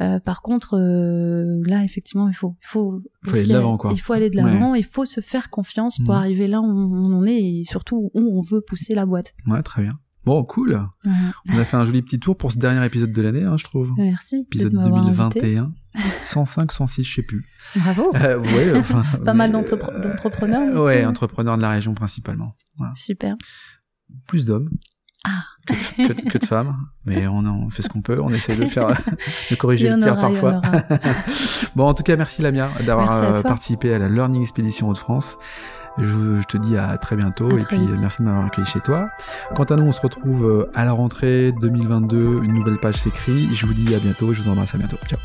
Euh, par contre, euh, là, effectivement, il faut, il faut, Faut aller de l'avant, quoi. Il faut aller de l'avant, il faut se faire confiance pour Mhm. arriver là où on en est et surtout où on veut pousser la boîte. Ouais, très bien. Bon, cool. Voilà. On a fait un joli petit tour pour ce dernier épisode de l'année, hein, je trouve. Merci Épisode de m'avoir invité. 2021. 105, 106, je sais plus. Bravo. Euh, ouais, enfin. Pas mal euh, d'entrepreneurs, du ouais, entrepreneurs de la région principalement. Super. Plus d'hommes. Ah. Que, que- que de femmes. Mais on, on fait ce qu'on peut. On essaie de faire, de corriger le tir parfois. Bon, en tout cas, merci Lamia d'avoir euh, participé à la Learning Expedition Hauts-de-France. Je, je te dis à très bientôt À et très puis vite. merci de m'avoir accueilli chez toi. Quant à nous, on se retrouve euh, à la rentrée 2022. Une nouvelle page s'écrit. Je vous dis à bientôt. Je vous embrasse à bientôt. Ciao.